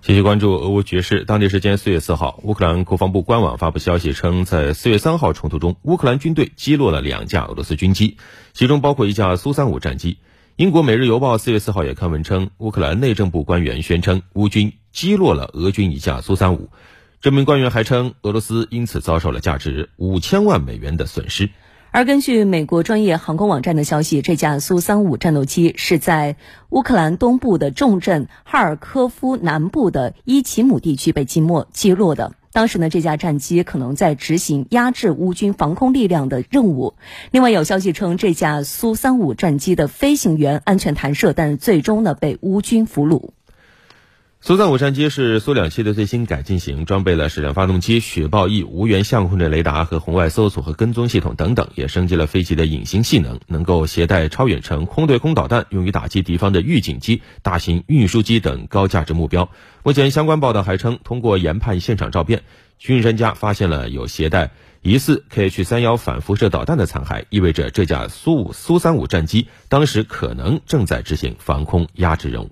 继续关注俄乌局势。当地时间四月四号，乌克兰国防部官网发布消息称，在四月三号冲突中，乌克兰军队击落了两架俄罗斯军机，其中包括一架苏三五战机。英国《每日邮报》四月四号也刊文称，乌克兰内政部官员宣称，乌军击落了俄军一架苏三五。这名官员还称，俄罗斯因此遭受了价值五千万美元的损失。而根据美国专业航空网站的消息，这架苏三五战斗机是在乌克兰东部的重镇哈尔科夫南部的伊奇姆地区被击没击落的。当时呢，这架战机可能在执行压制乌军防空力量的任务。另外有消息称，这架苏三五战机的飞行员安全弹射，但最终呢被乌军俘虏。苏三五战机是苏两七的最新改进型，装备了矢量发动机、雪豹 E 无源相控阵雷达和红外搜索和跟踪系统等等，也升级了飞机的隐形性能，能够携带超远程空对空导弹，用于打击敌方的预警机、大型运输机等高价值目标。目前相关报道还称，通过研判现场照片，军事专家发现了有携带疑似 Kh 三幺反辐射导弹的残骸，意味着这架苏五苏三五战机当时可能正在执行防空压制任务。